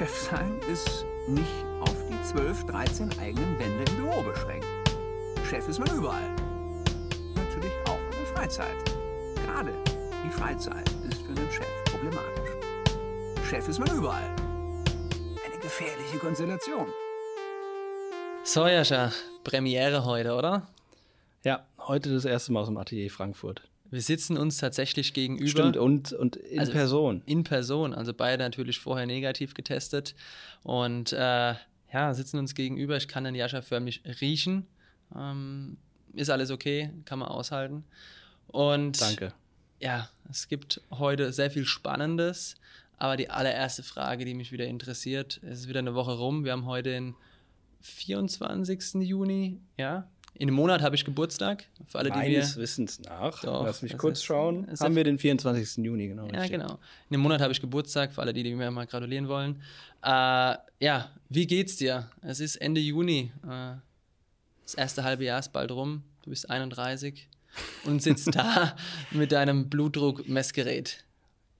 Chef sein ist nicht auf die 12, 13 eigenen Wände im Büro beschränkt. Chef ist man überall. Natürlich auch in der Freizeit. Gerade die Freizeit ist für einen Chef problematisch. Chef ist man überall. Eine gefährliche Konstellation. So, Jascha, Premiere heute, oder? Ja, heute das erste Mal aus dem Atelier Frankfurt. Wir sitzen uns tatsächlich gegenüber. Stimmt, und, und in Also, Person. In Person, also beide natürlich vorher negativ getestet. Und äh, ja, sitzen uns gegenüber. Ich kann den Jascha förmlich riechen. Ähm, ist alles okay, kann man aushalten. Und Danke. ja, es gibt heute sehr viel Spannendes. Aber die allererste Frage, die mich wieder interessiert, es ist wieder eine Woche rum. Wir haben heute den 24. Juni. Ja, in einem Monat habe ich Geburtstag. Für alle, die mir Meines Wissens nach, Doch, lass mich kurz ist- schauen, haben wir den 24. Juni, genau. Ja, richtig. genau. In einem Monat habe ich Geburtstag, für alle, die, die mir mal gratulieren wollen. Äh, ja, wie geht's dir? Es ist Ende Juni. Äh, das erste halbe Jahr ist bald rum. Du bist 31 und sitzt da mit deinem Blutdruckmessgerät.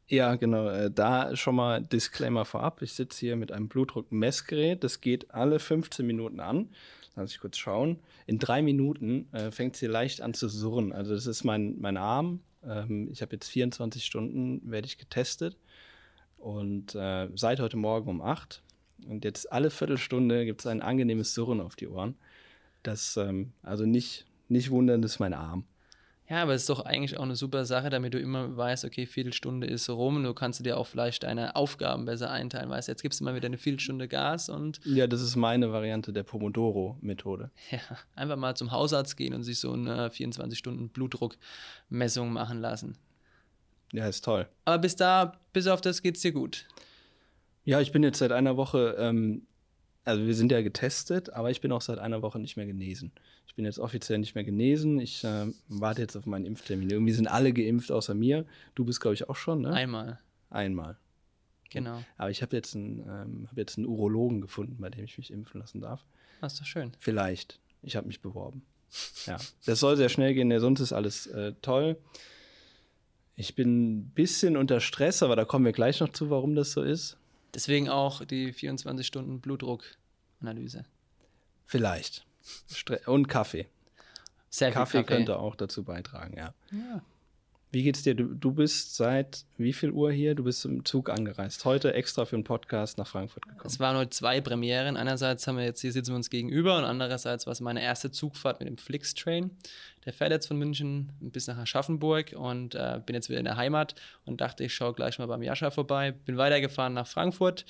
Ja, genau. Äh, da schon mal Disclaimer vorab. Ich sitze hier mit einem Blutdruckmessgerät. Das geht alle 15 Minuten an. Lass ich kurz schauen. In drei Minuten äh, fängt hier leicht an zu surren. Also das ist mein, mein Arm. Ähm, ich habe jetzt 24 Stunden, werde ich getestet. Und äh, seit heute Morgen um 8. Und jetzt alle Viertelstunde gibt es ein angenehmes Surren auf die Ohren. Das, ähm, also nicht, nicht wundern, das ist mein Arm. Ja, aber es ist doch eigentlich auch eine super Sache, damit du immer weißt, okay, Viertelstunde ist rum. Du kannst dir auch vielleicht deine Aufgaben besser einteilen. Weißt du, jetzt gibst du mal wieder eine Viertelstunde Gas und Ja, das ist meine Variante der Pomodoro-Methode. Ja, einfach mal zum Hausarzt gehen und sich so eine 24-Stunden-Blutdruckmessung machen lassen. Ja, ist toll. Aber bis da, bis auf das geht's dir gut. Ja, ich bin jetzt seit einer Woche, ähm, also wir sind ja getestet, aber ich bin auch seit einer Woche nicht mehr genesen. Ich bin jetzt offiziell nicht mehr genesen. Ich ähm, warte jetzt auf meinen Impftermin. Irgendwie sind alle geimpft außer mir. Du bist, glaube ich, auch schon, ne? Einmal, Einmal. genau. Aber ich habe jetzt, einen, ähm, hab jetzt einen Urologen gefunden, bei dem ich mich impfen lassen darf. Das ist doch schön. Vielleicht. Ich habe mich beworben. Ja, das soll sehr schnell gehen, denn sonst ist alles äh, toll. Ich bin ein bisschen unter Stress, aber da kommen wir gleich noch zu, warum das so ist. Deswegen auch die 24-Stunden-Blutdruckanalyse. Vielleicht. Und Kaffee. Sehr Kaffee, Kaffee. könnte auch dazu beitragen, ja. Ja. Wie geht's dir? Du, du bist seit wie viel Uhr hier? Du bist im Zug angereist. Heute extra für einen Podcast nach Frankfurt gekommen. Es waren heute zwei Premieren. Einerseits haben wir jetzt, hier sitzen wir uns gegenüber und andererseits war es meine erste Zugfahrt mit dem Flixtrain. Der fährt jetzt von München bis nach Aschaffenburg und äh, bin jetzt wieder in der Heimat und dachte, ich schaue gleich mal beim Jascha vorbei. Bin weitergefahren nach Frankfurt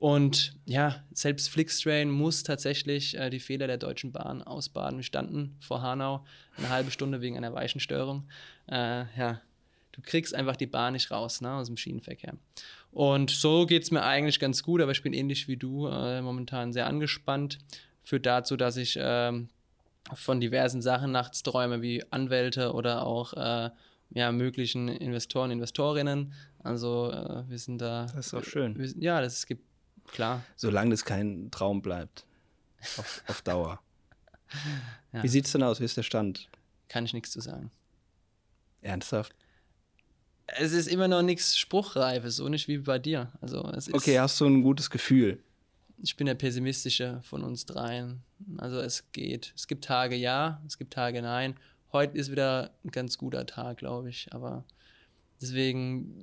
und ja, selbst Flixtrain muss tatsächlich äh, die Fehler der Deutschen Bahn ausbaden. Wir standen vor Hanau eine halbe Stunde wegen einer Weichenstörung. Äh, ja, du kriegst einfach die Bahn nicht raus ne, aus dem Schienenverkehr. Und so geht es mir eigentlich ganz gut, aber ich bin ähnlich wie du äh, momentan sehr angespannt. Führt dazu, dass ich ähm, von diversen Sachen nachts träume, wie Anwälte oder auch äh, ja, möglichen Investoren, Investorinnen. Also äh, wir sind da. Das ist auch schön. Wir, ja, das es gibt, klar. Solange das kein Traum bleibt. Auf, auf Dauer. Ja. Wie sieht's denn aus? Wie ist der Stand? Kann ich nichts zu sagen. Ernsthaft? Es ist immer noch nichts Spruchreifes, so nicht wie bei dir. Also es ist, Okay, hast du ein gutes Gefühl? ich bin der pessimistische von uns dreien. Also es geht. Es gibt Tage ja, es gibt Tage nein. Heute ist wieder ein ganz guter Tag, glaube ich. Aber deswegen,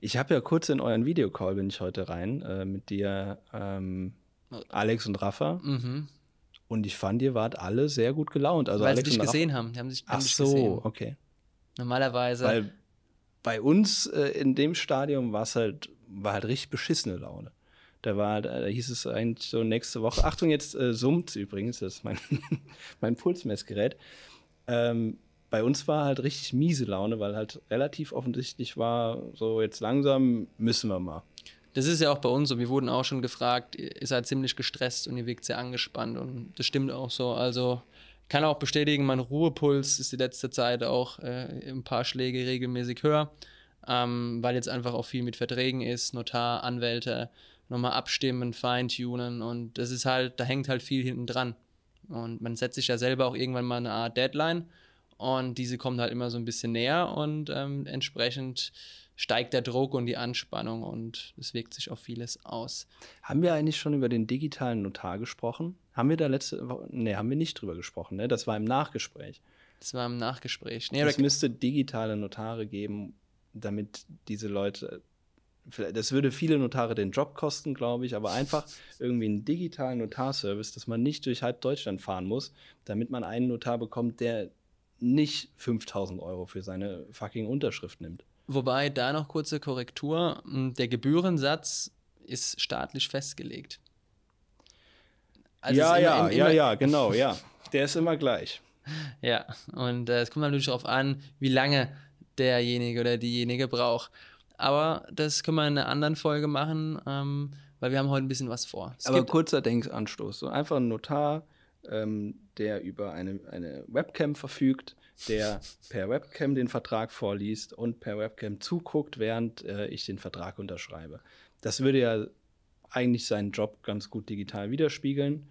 Ich habe ja kurz in euren Videocall bin ich heute rein äh, mit dir, ähm, Alex und Rafa. mhm. Und ich fand, ihr wart alle sehr gut gelaunt. Also weil sie Alex dich und Rafa- gesehen haben. Die haben sich haben Ach dich so, gesehen. okay. Normalerweise. Weil bei uns äh, in dem Stadium war es halt, war halt richtig beschissene Laune. Da war, halt, äh, da hieß es eigentlich so nächste Woche. Achtung, jetzt äh, summt übrigens, das ist mein, mein Pulsmessgerät. Ähm, bei uns war halt richtig miese Laune, weil halt relativ offensichtlich war, so jetzt langsam müssen wir mal. Das ist ja auch bei uns so. Wir wurden auch schon gefragt, ihr seid ziemlich gestresst und ihr wirkt sehr angespannt. Und das stimmt auch so. Also kann auch bestätigen, mein Ruhepuls ist die letzte Zeit auch äh, ein paar Schläge regelmäßig höher, ähm, weil jetzt einfach auch viel mit Verträgen ist, Notar, Anwälte, nochmal abstimmen, feintunen. Und das ist halt, da hängt halt viel hinten dran. Und man setzt sich ja selber auch irgendwann mal eine Art Deadline. Und diese kommen halt immer so ein bisschen näher und ähm, entsprechend steigt der Druck und die Anspannung und es wirkt sich auf vieles aus. Haben wir eigentlich schon über den digitalen Notar gesprochen? Haben wir da letzte Woche? Nee, haben wir nicht drüber gesprochen, ne? Das war im Nachgespräch. Das war im Nachgespräch. Nee, es müsste digitale Notare geben, damit diese Leute. vielleicht- Das würde viele Notare den Job kosten, glaube ich, aber einfach irgendwie einen digitalen Notarservice, dass man nicht durch halb Deutschland fahren muss, damit man einen Notar bekommt, der nicht 5000 Euro für seine fucking Unterschrift nimmt. Wobei da noch kurze Korrektur. m, Der Gebührensatz ist staatlich festgelegt. Also ja, ist ja, immer- im- ja, immer- ja, genau, ja. Der ist immer gleich. Ja, und äh, es kommt natürlich darauf an, wie lange derjenige oder diejenige braucht. Aber das können wir in einer anderen Folge machen, ähm, weil wir haben heute ein bisschen was vor. Es Aber gibt, kurzer Denkanstoß. So einfach ein Notar, ähm, der über eine, eine Webcam verfügt, der per Webcam den Vertrag vorliest und per Webcam zuguckt, während äh, ich den Vertrag unterschreibe. Das würde ja eigentlich seinen Job ganz gut digital widerspiegeln.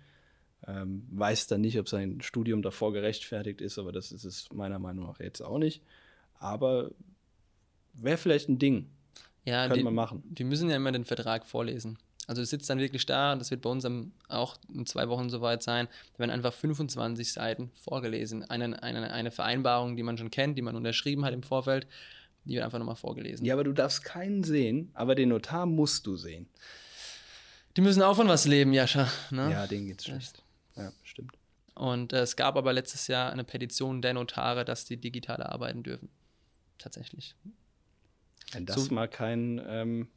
Ähm, weiß dann nicht, ob sein Studium davor gerechtfertigt ist, aber das ist es meiner Meinung nach jetzt auch nicht. Aber wäre vielleicht ein Ding. ja, könnte man machen. Die müssen ja immer den Vertrag vorlesen. Also du sitzt dann wirklich da, das wird bei uns am, auch in zwei Wochen soweit sein, da werden einfach 25 Seiten vorgelesen. Eine, eine, eine Vereinbarung, die man schon kennt, die man unterschrieben hat im Vorfeld, die wird einfach nochmal vorgelesen. Ja, aber du darfst keinen sehen, aber den Notar musst du sehen. Die müssen auch von was leben, Jascha. Ne? Ja, denen geht's schlecht. Ja, stimmt. Und äh, es gab aber letztes Jahr eine Petition der Notare, dass die digital arbeiten dürfen. Tatsächlich. Wenn das So- mal kein, ähm,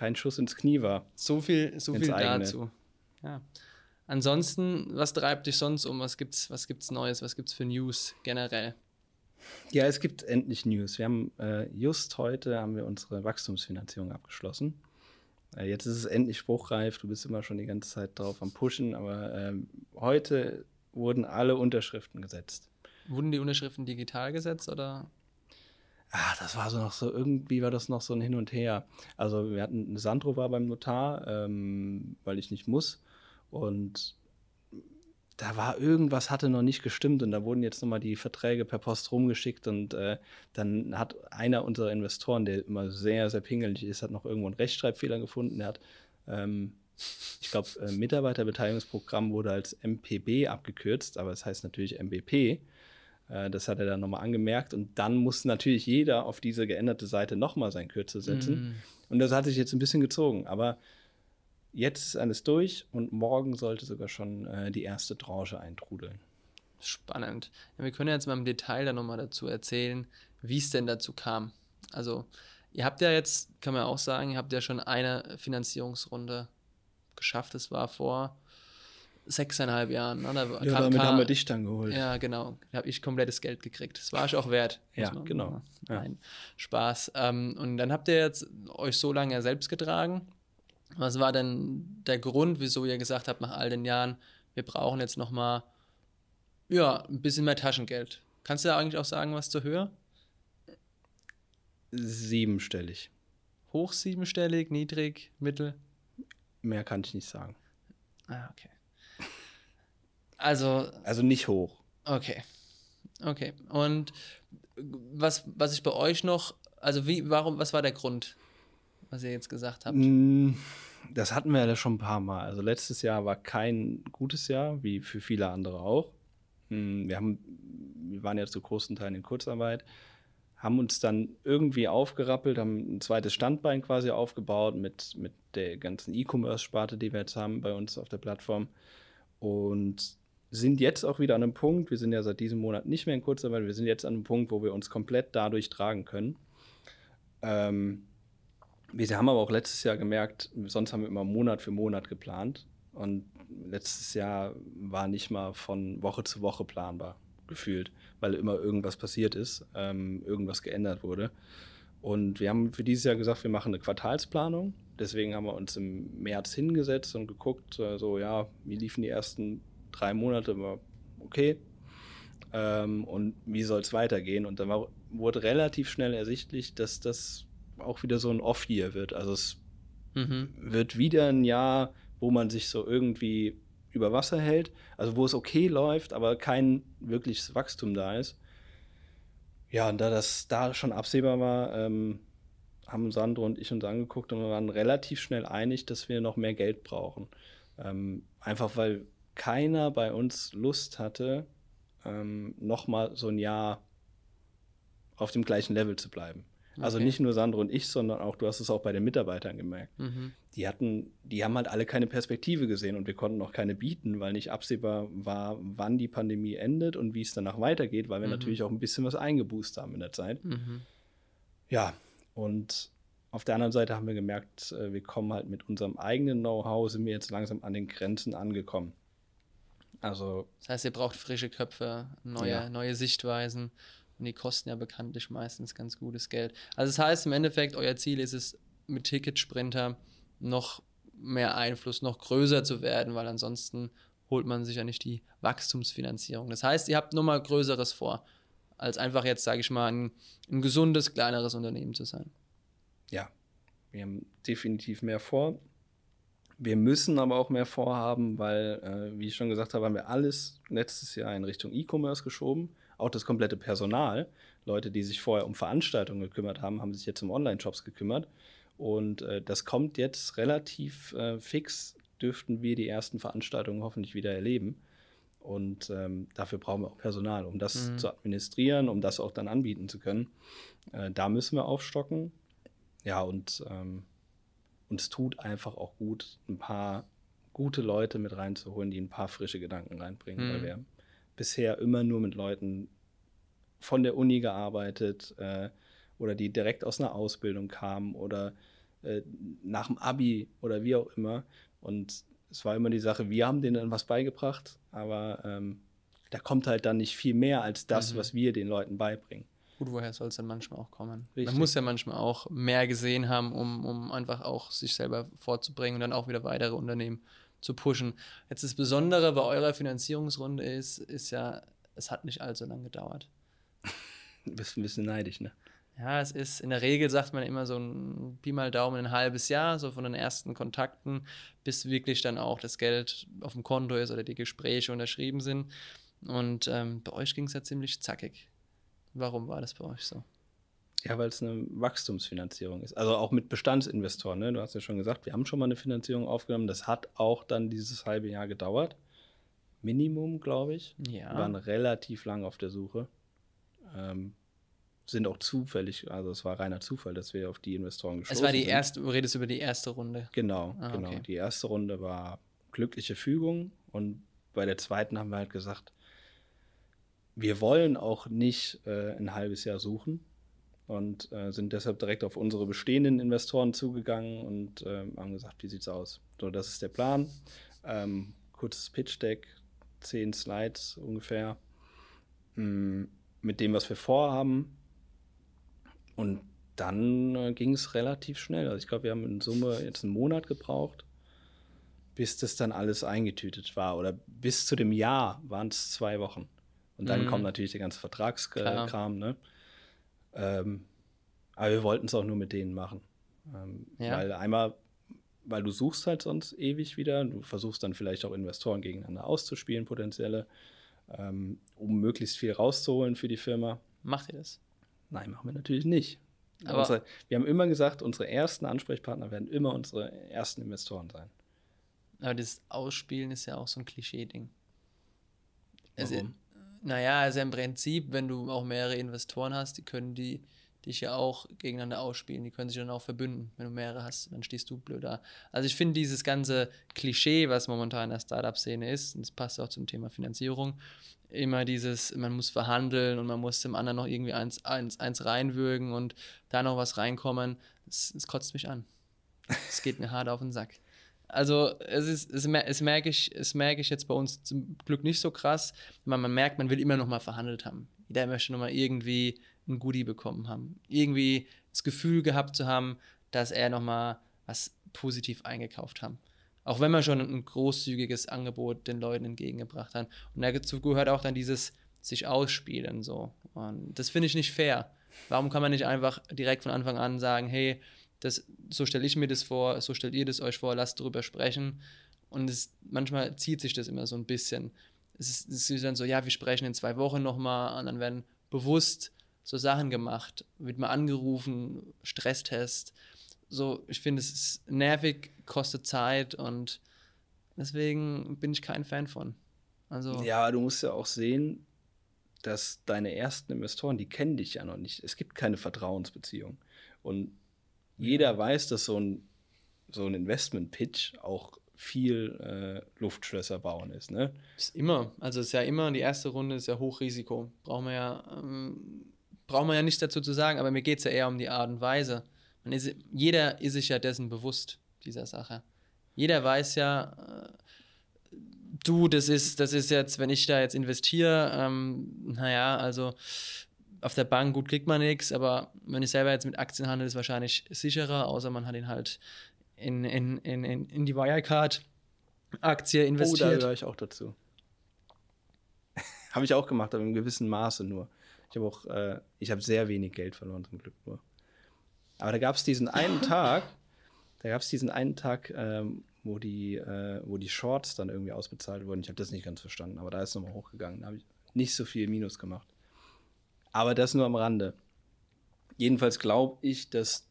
kein Schuss ins Knie war. So viel, so viel eigene. dazu. Ja. Ansonsten, was treibt dich sonst um? Was gibt's, was gibt's Neues? Was gibt's für News generell? Ja, es gibt endlich News. Wir haben äh, just heute haben wir unsere Wachstumsfinanzierung abgeschlossen. Äh, jetzt ist es endlich spruchreif. Du bist immer schon die ganze Zeit drauf am Pushen, aber ähm, heute wurden alle Unterschriften gesetzt. Wurden die Unterschriften digital gesetzt oder? Ah, das war so noch so, irgendwie war das noch so ein Hin und Her. Also wir hatten, Sandro war beim Notar, ähm, weil ich nicht muss. Und da war irgendwas hatte noch nicht gestimmt und da wurden jetzt nochmal die Verträge per Post rumgeschickt und äh, dann hat einer unserer Investoren, der immer sehr, sehr pingelig ist, hat noch irgendwo einen Rechtschreibfehler gefunden. Der hat, ähm, ich glaube, äh, Mitarbeiterbeteiligungsprogramm wurde als MPB abgekürzt, aber es heißt natürlich MBP. Äh, Das hat er dann nochmal angemerkt und dann muss natürlich jeder auf diese geänderte Seite nochmal sein Kürzel setzen. Mm. Und das hat sich jetzt ein bisschen gezogen. Aber jetzt ist alles durch und morgen sollte sogar schon äh, die erste Tranche eintrudeln. Spannend. Ja, wir können jetzt mal im Detail dann nochmal dazu erzählen, wie es denn dazu kam. Also, ihr habt ja jetzt, kann man auch sagen, ihr habt ja schon eine Finanzierungsrunde geschafft. Das war vor sechseinhalb Jahren. Ne? Da Ja, kam- damit kam- haben wir dich dann geholt. Ja, genau. Da habe ich komplettes Geld gekriegt. Das war ich auch wert. Ja, man- genau. Ja. Nein, Spaß. Ähm, und dann habt ihr jetzt euch so lange ja selbst getragen. Was war denn der Grund, wieso ihr gesagt habt, nach all den Jahren, wir brauchen jetzt nochmal ja, ein bisschen mehr Taschengeld? Kannst du da eigentlich auch sagen, was zur Höhe? Siebenstellig. Hoch siebenstellig, niedrig, mittel? Mehr kann ich nicht sagen. Ah, okay. Also, Also nicht hoch. Okay. Okay. Und was, was ich bei euch noch, also wie, warum, was war der Grund, was ihr jetzt gesagt habt? Mm, Das hatten wir ja schon ein paar Mal. Also letztes Jahr war kein gutes Jahr, wie für viele andere auch. Mm, Wir, haben, wir waren ja zu großen Teilen in Kurzarbeit, haben uns dann irgendwie aufgerappelt, haben ein zweites Standbein quasi aufgebaut mit, mit der ganzen E-Commerce-Sparte, die wir jetzt haben bei uns auf der Plattform. Und sind jetzt auch wieder an einem Punkt, wir sind ja seit diesem Monat nicht mehr in Kurzarbeit, wir sind jetzt an einem Punkt, wo wir uns komplett dadurch tragen können. Ähm, wir haben aber auch letztes Jahr gemerkt, sonst haben wir immer Monat für Monat geplant. Und letztes Jahr war nicht mal von Woche zu Woche planbar gefühlt, weil immer irgendwas passiert ist, ähm, irgendwas geändert wurde. Und wir haben für dieses Jahr gesagt, wir machen eine Quartalsplanung. Deswegen haben wir uns im März hingesetzt und geguckt, äh, so ja, wie liefen die ersten drei Monate, war okay. Ähm, und wie soll es weitergehen? Und dann war, wurde relativ schnell ersichtlich, dass das auch wieder so ein Off-Year wird. Also es Mhm. wird wieder ein Jahr, wo man sich so irgendwie über Wasser hält, also wo es okay läuft, aber kein wirkliches Wachstum da ist. Ja, und da das da schon absehbar war, ähm, haben Sandro und ich uns angeguckt und wir waren relativ schnell einig, dass wir noch mehr Geld brauchen. Ähm, einfach weil keiner bei uns Lust hatte, ähm, nochmal so ein Jahr auf dem gleichen Level zu bleiben. Also Okay. nicht nur Sandro und ich, sondern auch, du hast es auch bei den Mitarbeitern gemerkt. Mhm. Die hatten, die haben halt alle keine Perspektive gesehen und wir konnten auch keine bieten, weil nicht absehbar war, wann die Pandemie endet und wie es danach weitergeht, weil wir Mhm. natürlich auch ein bisschen was eingeboost haben in der Zeit. Mhm. Ja, und auf der anderen Seite haben wir gemerkt, äh, wir kommen halt mit unserem eigenen Know-how, sind wir jetzt langsam an den Grenzen angekommen. Also, Das heißt, ihr braucht frische Köpfe, neue, Ja. neue Sichtweisen. Und die kosten ja bekanntlich meistens ganz gutes Geld. Also das heißt im Endeffekt, euer Ziel ist es, mit Ticketsprinter noch mehr Einfluss, noch größer zu werden, weil ansonsten holt man sich ja nicht die Wachstumsfinanzierung. Das heißt, ihr habt nochmal Größeres vor, als einfach jetzt, sage ich mal, ein, ein gesundes, kleineres Unternehmen zu sein. ja, wir haben definitiv mehr vor. Wir müssen aber auch mehr vorhaben, weil, äh, wie ich schon gesagt habe, haben wir alles letztes Jahr in Richtung E-Commerce geschoben. Auch das komplette Personal. Leute, die sich vorher um Veranstaltungen gekümmert haben, haben sich jetzt um Online-Shops gekümmert. Und äh, das kommt jetzt relativ äh, fix, dürften wir die ersten Veranstaltungen hoffentlich wieder erleben. Und ähm, dafür brauchen wir auch Personal, um das Mhm. zu administrieren, um das auch dann anbieten zu können. Äh, da müssen wir aufstocken. Ja, und ähm, uns tut einfach auch gut, ein paar gute Leute mit reinzuholen, die ein paar frische Gedanken reinbringen, Mhm. weil wir bisher immer nur mit Leuten von der Uni gearbeitet äh, oder die direkt aus einer Ausbildung kamen oder äh, nach dem Abi oder wie auch immer. Und es war immer die Sache, wir haben denen dann was beigebracht, aber ähm, da kommt halt dann nicht viel mehr als das, Mhm. was wir den Leuten beibringen. Gut, woher soll es dann manchmal auch kommen? Richtig. Man muss ja manchmal auch mehr gesehen haben, um, um einfach auch sich selber vorzubringen und dann auch wieder weitere Unternehmen zu pushen. Jetzt das Besondere bei eurer Finanzierungsrunde ist, ist ja, es hat nicht allzu lange gedauert. Du bist ein bisschen neidisch, ne? Ja, es ist, in der Regel sagt man immer so ein Pi mal Daumen ein halbes Jahr, so von den ersten Kontakten, bis wirklich dann auch das Geld auf dem Konto ist oder die Gespräche unterschrieben sind. Und ähm, bei euch ging es ja ziemlich zackig. Warum war das bei euch so? Ja, weil es eine Wachstumsfinanzierung ist. Also auch mit Bestandsinvestoren. Ne? Du hast ja schon gesagt, wir haben schon mal eine Finanzierung aufgenommen. Das hat auch dann dieses halbe Jahr gedauert. Minimum, glaube ich. Ja. Wir waren relativ lang auf der Suche. Ähm, sind auch zufällig, also es war reiner Zufall, dass wir auf die Investoren gestoßen Es war die sind. erste, du redest über die erste Runde. Genau, Ah, genau. okay. Die erste Runde war glückliche Fügung und bei der zweiten haben wir halt gesagt, wir wollen auch nicht äh, ein halbes Jahr suchen und äh, sind deshalb direkt auf unsere bestehenden Investoren zugegangen und ähm, haben gesagt, wie sieht's aus? So, das ist der Plan. Ähm, kurzes Pitch-Deck, zehn Slides ungefähr, mm, mit dem, was wir vorhaben. Und dann äh, ging es relativ schnell. Also ich glaube, wir haben in Summe jetzt einen Monat gebraucht, bis das dann alles eingetütet war. Oder bis zu dem Jahr waren es zwei Wochen. Und dann Mhm. kommt natürlich der ganze. Vertragskram. Ne? Ähm, aber wir wollten es auch nur mit denen machen. Ähm, Ja. Weil einmal, weil du suchst halt sonst ewig wieder. Du versuchst dann vielleicht auch Investoren gegeneinander auszuspielen, potenzielle, ähm, um möglichst viel rauszuholen für die Firma. Macht ihr das? Nein, machen wir natürlich nicht. Aber- unsere, wir haben immer gesagt, unsere ersten Ansprechpartner werden immer unsere ersten Investoren sein. Aber das Ausspielen ist ja auch so ein Klischee-Ding. Warum? Naja, also im Prinzip, wenn du auch mehrere Investoren hast, die können die dich ja auch gegeneinander ausspielen. Die können sich dann auch verbünden. Wenn du mehrere hast, dann stehst du blöd da. Also ich finde dieses ganze Klischee, was momentan in der Startup-Szene ist, und das passt auch zum Thema Finanzierung, immer dieses, man muss verhandeln und man muss dem anderen noch irgendwie eins, eins, eins reinwürgen und da noch was reinkommen, es, kotzt mich an. Es geht mir hart auf den Sack. Also es ist, es, es merke ich, es merke ich jetzt bei uns zum Glück nicht so krass. Man, man merkt, man will immer noch mal verhandelt haben. Jeder möchte noch mal irgendwie ein Goodie bekommen haben. Irgendwie das Gefühl gehabt zu haben, dass er noch mal was positiv eingekauft haben. Auch wenn man schon ein großzügiges Angebot den Leuten entgegengebracht hat. Und dazu gehört auch dann dieses sich ausspielen so. Und das finde ich nicht fair. Warum kann man nicht einfach direkt von Anfang an sagen, hey, das, so stelle ich mir das vor, so stellt ihr das euch vor, lasst darüber sprechen. Und es, manchmal zieht sich das immer so ein bisschen. Es ist, es ist dann so, ja, wir sprechen in zwei Wochen nochmal und dann werden bewusst so Sachen gemacht, wird mal angerufen, Stresstest. So, ich finde, es ist nervig, kostet Zeit und deswegen bin ich kein Fan von. Also, Ja, du musst ja auch sehen, dass deine ersten Investoren, die kennen dich ja noch nicht. Es gibt keine Vertrauensbeziehung. Und jeder weiß, dass so ein, so ein Investment-Pitch auch viel äh, Luftschlösser bauen ist. Ne? ist immer, also ist ja immer, die erste Runde ist ja Hochrisiko. Brauchen wir ja, ähm, brauchen wir ja nichts dazu zu sagen, aber mir geht es ja eher um die Art und Weise. Ist, jeder ist sich ja dessen bewusst, dieser Sache. Jeder weiß ja, äh, du, das ist, das ist jetzt, wenn ich da jetzt investiere, ähm, naja, also auf der Bank gut kriegt man nichts, aber wenn ich selber jetzt mit Aktien handle, ist es wahrscheinlich sicherer, außer man hat ihn halt in, in, in, in, die Wirecard-Aktie Oh, da investiert. gehöre ich auch dazu. habe ich auch gemacht, aber in gewissem Maße nur. Ich habe auch, äh, ich habe sehr wenig Geld verloren zum Glück nur. Aber da gab es diesen einen Tag, da gab es diesen einen Tag, ähm, wo die, äh, wo die Shorts dann irgendwie ausbezahlt wurden. Ich habe das nicht ganz verstanden, aber da ist es nochmal hochgegangen. Da habe ich nicht so viel Minus gemacht. Aber das nur am Rande. Jedenfalls glaube ich, dass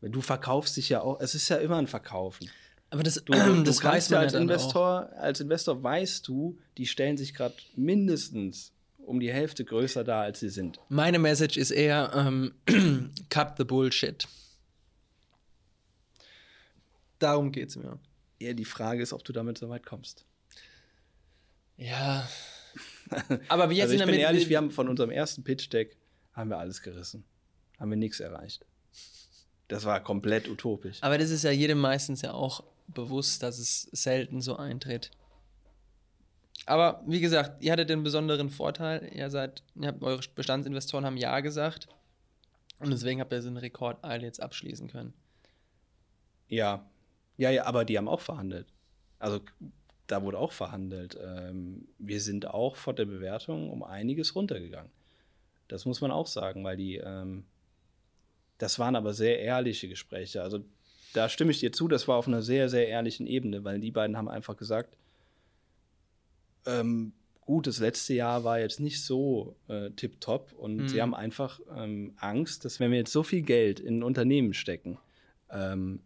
du verkaufst dich ja auch, es ist ja immer ein Verkaufen. Aber das, Du, das du weiß kannst ja man als ja dann auch. Investor, als Investor weißt du, die stellen sich gerade mindestens um die Hälfte größer dar, als sie sind. Meine Message ist eher, ähm, cut the bullshit. Darum geht es mir. Eher die Frage ist, ob du damit so weit kommst. Ja. Aber wir jetzt also ich in der bin Mitte- ehrlich, wir haben von unserem ersten Pitch-Deck haben wir alles gerissen. Haben wir nichts erreicht. Das war komplett utopisch. Aber das ist ja jedem meistens ja auch bewusst, dass es selten so eintritt. Aber wie gesagt, ihr hattet den besonderen Vorteil, ihr seid, ihr habt, eure Bestandsinvestoren haben Ja gesagt. Und deswegen habt ihr so eine Rekordeile jetzt abschließen können. Ja. Ja, ja, aber die haben auch verhandelt. Also da wurde auch verhandelt. Ähm, wir sind auch vor der Bewertung um einiges runtergegangen. Das muss man auch sagen, weil die, ähm, das waren aber sehr ehrliche Gespräche. Also da stimme ich dir zu, das war auf einer sehr, sehr ehrlichen Ebene, weil die beiden haben einfach gesagt, ähm, gut, das letzte Jahr war jetzt nicht so äh, tipptopp und Mhm. sie haben einfach ähm, Angst, dass wenn wir jetzt so viel Geld in ein Unternehmen stecken, ähm,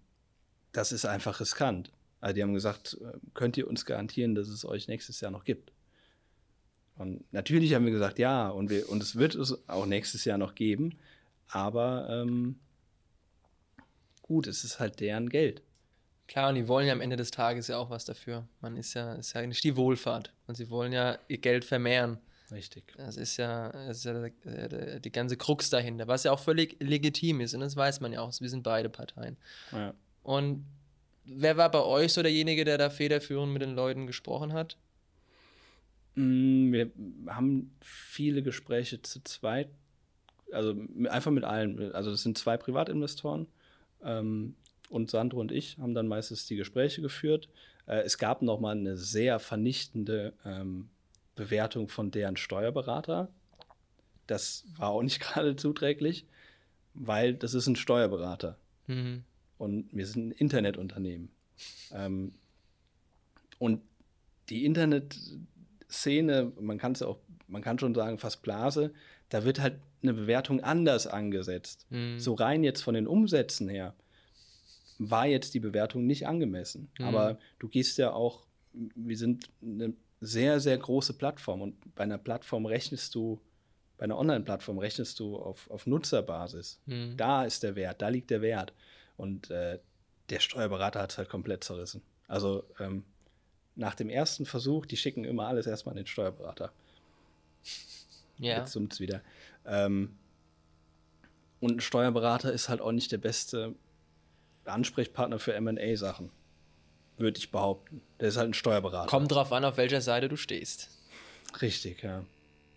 das ist einfach riskant. Also die haben gesagt, äh, könnt ihr uns garantieren, dass es euch nächstes Jahr noch gibt? Und natürlich haben wir gesagt, ja, und, wir, und es wird es auch nächstes Jahr noch geben, aber ähm, gut, es ist halt deren Geld. Klar, und die wollen ja am Ende des Tages ja auch was dafür. Man ist ja, ist ja nicht die Wohlfahrt. Und sie wollen ja ihr Geld vermehren. Richtig. Das ist ja, das ist ja die ganze Krux dahinter, was ja auch völlig legitim ist. Und das weiß man ja auch. Wir sind beide Parteien. Ja. Und wer war bei euch so derjenige, der da federführend mit den Leuten gesprochen hat? Mm, Wir haben viele Gespräche zu zweit, also einfach mit allen. Also das sind zwei Privatinvestoren ähm, und Sandro und ich haben dann meistens die Gespräche geführt. Äh, es gab noch mal eine sehr vernichtende ähm, Bewertung von deren Steuerberater. Das war auch nicht gerade zuträglich, weil das ist ein Steuerberater Mhm. Und wir sind ein Internetunternehmen. Ähm, und die Internetszene, man kann es auch, man kann schon sagen, fast Blase, da wird halt eine Bewertung anders angesetzt. Mhm. So rein jetzt von den Umsätzen her war jetzt die Bewertung nicht angemessen. Mhm. Aber du gehst ja auch, wir sind eine sehr, sehr große Plattform und bei einer Plattform rechnest du, bei einer Online-Plattform rechnest du auf, auf Nutzerbasis. Mhm. Da ist der Wert, da liegt der Wert. Und äh, der Steuerberater hat es halt komplett zerrissen. Also ähm, nach dem ersten Versuch, die schicken immer alles erstmal an den Steuerberater. Ja. Jetzt summt's wieder. Ähm, und ein Steuerberater ist halt auch nicht der beste Ansprechpartner für MA-Sachen. Würde ich behaupten. Der ist halt ein Steuerberater. Kommt drauf an, auf welcher Seite du stehst. Richtig, ja.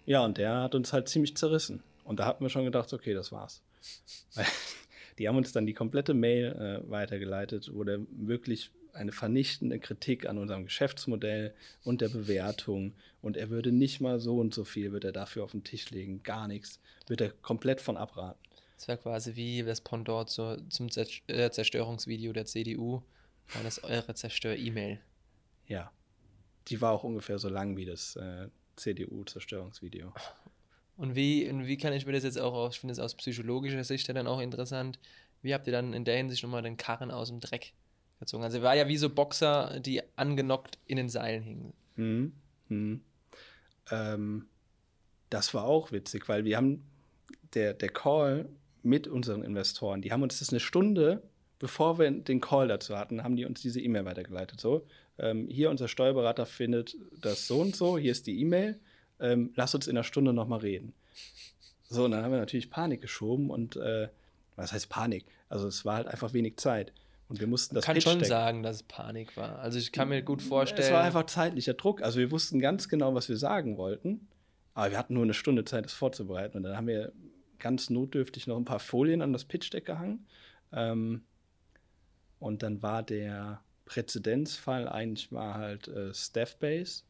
Ja, und der hat uns halt ziemlich zerrissen. Und da hatten wir schon gedacht, okay, das war's. Die haben uns dann die komplette Mail äh, weitergeleitet, wo der wirklich eine vernichtende Kritik an unserem Geschäftsmodell und der Bewertung und er würde nicht mal so und so viel, wird er dafür auf den Tisch legen, gar nichts, wird er komplett von abraten. Das wäre quasi wie das Pendant zur, zum äh, Zerstörungsvideo der CDU. War das eure Zerstör-E-Mail? Ja. Die war auch ungefähr so lang wie das äh, CDU-Zerstörungsvideo. Und wie, und wie kann ich mir das jetzt auch aus, ich finde es aus psychologischer Sicht ja dann auch interessant, wie habt ihr dann in der Hinsicht nochmal den Karren aus dem Dreck gezogen? Also war ja wie so Boxer, die angenockt in den Seilen hingen. Hm, hm. Ähm, das war auch witzig, weil wir haben der, der Call mit unseren Investoren, die haben uns das eine Stunde, bevor wir den Call dazu hatten, haben die uns diese E-Mail weitergeleitet. So, ähm, hier unser Steuerberater findet das so und so, hier ist die E-Mail, ähm, lass uns in einer Stunde nochmal reden. So, und dann haben wir natürlich Panik geschoben und äh, was heißt Panik? Also es war halt einfach wenig Zeit. Und wir mussten das Ich kann schon sagen, dass es Panik war. Also ich kann mir gut vorstellen. es war einfach zeitlicher Druck. Also wir wussten ganz genau, was wir sagen wollten. Aber wir hatten nur eine Stunde Zeit, das vorzubereiten. Und dann haben wir ganz notdürftig noch ein paar Folien an das Pitch-Deck gehangen. Ähm, und dann war der Präzedenzfall eigentlich war halt äh, Staffbase.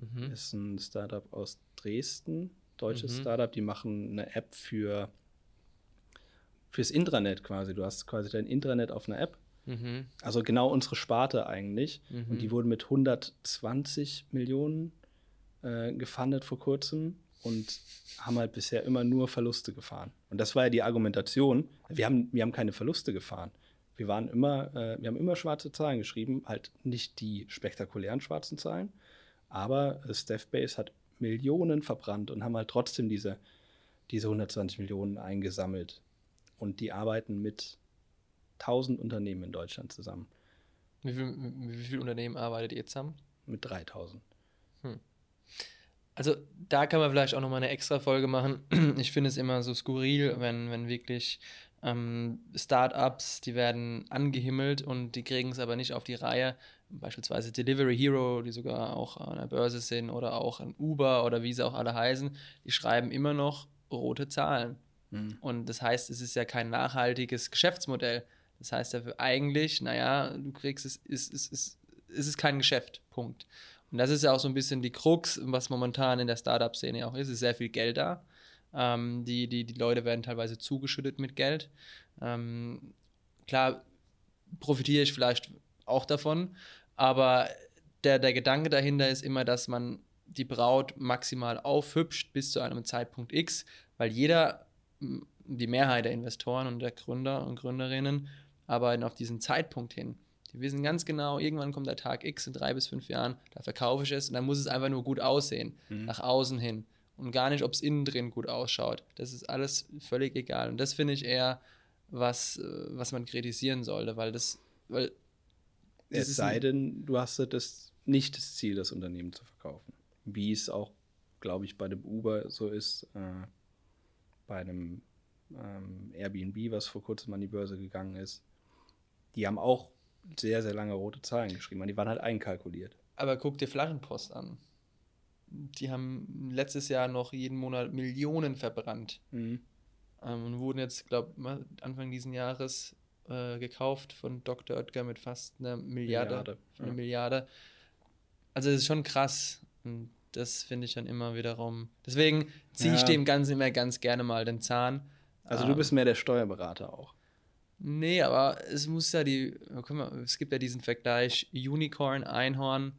Mhm. Ist ein Startup aus Dresden, deutsches Mhm. Startup. Die machen eine App für fürs Intranet quasi. Du hast quasi dein Intranet auf einer App. Mhm. Also genau unsere Sparte eigentlich. Mhm. Und die wurden mit 120 Millionen äh, gefundet vor kurzem und haben halt bisher immer nur Verluste gefahren. Und das war ja die Argumentation. Wir haben, wir haben keine Verluste gefahren. Wir waren immer, äh, wir haben immer schwarze Zahlen geschrieben, halt nicht die spektakulären schwarzen Zahlen, aber Staffbase hat Millionen verbrannt und haben halt trotzdem diese, diese 120 Millionen eingesammelt. Und die arbeiten mit 1000 Unternehmen in Deutschland zusammen. Wie viel, wie viel Unternehmen arbeitet ihr zusammen? Mit 3000. Also da kann man vielleicht auch nochmal eine extra Folge machen. Ich finde es immer so skurril, wenn, wenn wirklich ähm, Startups, die werden angehimmelt und die kriegen es aber nicht auf die Reihe. Beispielsweise Delivery Hero, die sogar auch an der Börse sind oder auch ein Uber oder wie sie auch alle heißen, die schreiben immer noch rote Zahlen. Und das heißt, es ist ja kein nachhaltiges Geschäftsmodell. Das heißt ja eigentlich, naja, du kriegst es, es, es, es, es ist kein Geschäft. Punkt. Und das ist ja auch so ein bisschen die Krux, was momentan in der Startup-Szene auch ist. Es ist sehr viel Geld da. Ähm, die, die, die Leute werden teilweise zugeschüttet mit Geld. Ähm, klar profitiere ich vielleicht auch davon, aber der, der Gedanke dahinter ist immer, dass man die Braut maximal aufhübscht bis zu einem Zeitpunkt X, weil jeder, die Mehrheit der Investoren und der Gründer und Gründerinnen arbeiten auf diesen Zeitpunkt hin. Die wissen ganz genau, irgendwann kommt der Tag X in drei bis fünf Jahren, da verkaufe ich es und dann muss es einfach nur gut aussehen, nach außen hin und gar nicht, ob es innen drin gut ausschaut. Das ist alles völlig egal und das finde ich eher was, äh, was man kritisieren sollte, weil das, weil Es sei denn, du hast das nicht das Ziel, das Unternehmen zu verkaufen. Wie es auch, glaube ich, bei dem Uber so ist, äh, bei einem ähm, Airbnb, was vor kurzem an die Börse gegangen ist. Die haben auch sehr, sehr lange rote Zahlen geschrieben. Die waren halt einkalkuliert. Aber guck dir Flaschenpost an. Die haben letztes Jahr noch jeden Monat Millionen verbrannt Mhm. ähm, und wurden jetzt, glaube ich, Anfang diesen Jahres äh, gekauft von Dr. Oetker mit fast einer Milliarde. Milliarde, Eine ja. Milliarde. Also das ist schon krass. Und das finde ich dann immer wiederum. Deswegen ziehe ich Ja. dem Ganzen immer ganz gerne mal den Zahn. Also Ähm, du bist mehr der Steuerberater auch. Nee, aber es muss ja die, guck mal, es gibt ja diesen Vergleich Unicorn, Einhorn,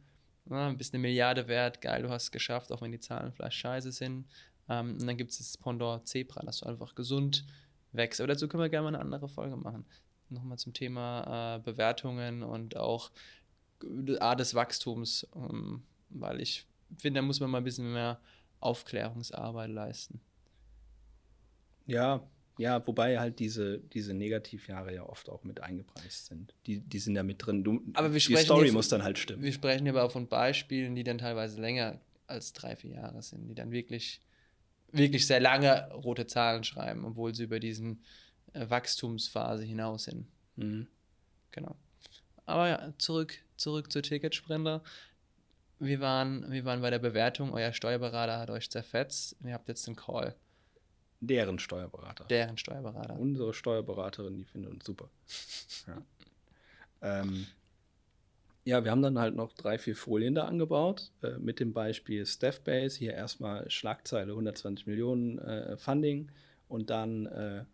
ja, bist eine Milliarde wert, geil, du hast es geschafft, auch wenn die Zahlen vielleicht scheiße sind. Ähm, und dann gibt es das Pendant Zebra, dass du einfach gesund wächst. Aber dazu können wir gerne mal eine andere Folge machen. Nochmal zum Thema äh, Bewertungen und auch die Art des Wachstums, ähm, weil ich finde, da muss man mal ein bisschen mehr Aufklärungsarbeit leisten. Ja, ja, wobei halt diese, diese Negativjahre ja oft auch mit eingepreist sind. Die, die sind ja mit drin. Du, Aber wir die sprechen Story hier von- muss dann halt stimmen. Wir sprechen hier aber auch von Beispielen, die dann teilweise länger als drei, vier Jahre sind, die dann wirklich, wirklich sehr lange rote Zahlen schreiben, obwohl sie über diesen Wachstumsphase hinaus sind. Mhm. Genau. Aber ja, zurück, zurück zur Ticketsprinter. Wir waren, wir waren bei der Bewertung, euer Steuerberater hat euch zerfetzt und ihr habt jetzt den Call, Deren Steuerberater. deren Steuerberater. Unsere Steuerberaterin, die findet uns super. Ja. ähm, ja, wir haben dann halt noch drei, vier Folien da angebaut, äh, mit dem Beispiel Staffbase. Hier erstmal Schlagzeile 120 Millionen äh, Funding und dann äh,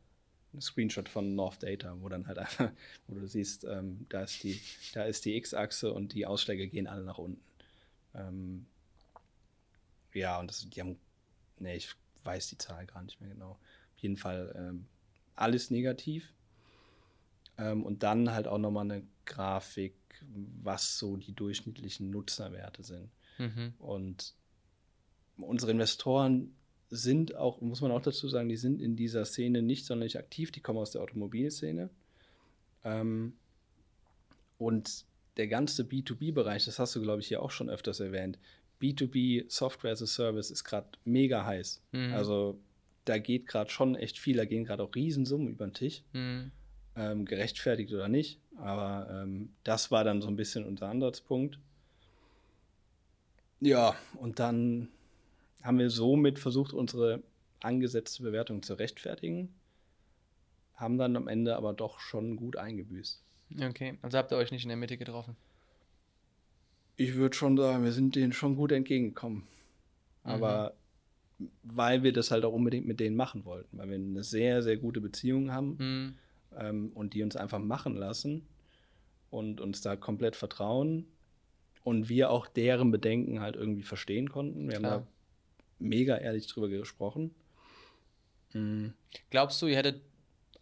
ein Screenshot von North Data, wo dann halt einfach, wo du siehst, ähm, da ist die, da ist die X-Achse und die Ausschläge gehen alle nach unten. Ähm, ja, und das, die haben, nee, ich weiß die Zahl gar nicht mehr genau. Auf jeden Fall ähm, alles negativ. Ähm, und dann halt auch nochmal eine Grafik, was so die durchschnittlichen Nutzerwerte sind. Mhm. Und unsere Investoren sind auch, muss man auch dazu sagen, die sind in dieser Szene nicht sonderlich aktiv, die kommen aus der Automobilszene. Ähm, und der ganze B2B-Bereich, das hast du, glaube ich, hier auch schon öfters erwähnt, B2B Software as a Service ist gerade mega heiß. Mhm. Also da geht gerade schon echt viel, da gehen gerade auch Riesensummen über den Tisch, Mhm. ähm, gerechtfertigt oder nicht. Aber ähm, das war dann so ein bisschen unser Ansatzpunkt. Ja, und dann haben wir somit versucht, unsere angesetzte Bewertung zu rechtfertigen, haben dann am Ende aber doch schon gut eingebüßt. Okay, also habt ihr euch nicht in der Mitte getroffen. Ich würde schon sagen, wir sind denen schon gut entgegengekommen. Aber weil wir das halt auch unbedingt mit denen machen wollten, weil wir eine sehr, sehr gute Beziehung haben Mhm. ähm, und die uns einfach machen lassen und uns da komplett vertrauen und wir auch deren Bedenken halt irgendwie verstehen konnten. Wir Klar. haben da mega ehrlich drüber gesprochen. Mhm. Glaubst du, ihr hättet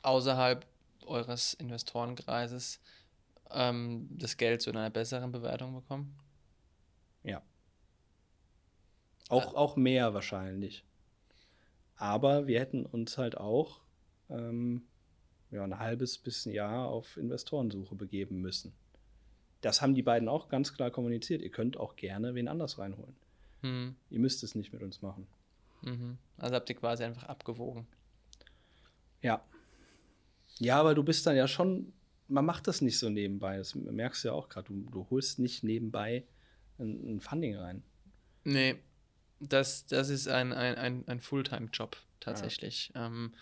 außerhalb eures Investorenkreises ähm, das Geld zu einer besseren Bewertung bekommen? Ja. Auch, auch mehr wahrscheinlich. Aber wir hätten uns halt auch ähm, ja, ein halbes bis ein Jahr auf Investorensuche begeben müssen. Das haben die beiden auch ganz klar kommuniziert. Ihr könnt auch gerne wen anders reinholen. Mhm. Ihr müsst es nicht mit uns machen. Mhm. Also habt ihr quasi einfach abgewogen. Ja. Ja, aber du bist dann ja schon, man macht das nicht so nebenbei. Das merkst du ja auch gerade. Du, du holst nicht nebenbei ein, ein Funding rein. Nee, das, das ist ein, ein, ein, ein Fulltime-Job tatsächlich. Ähm,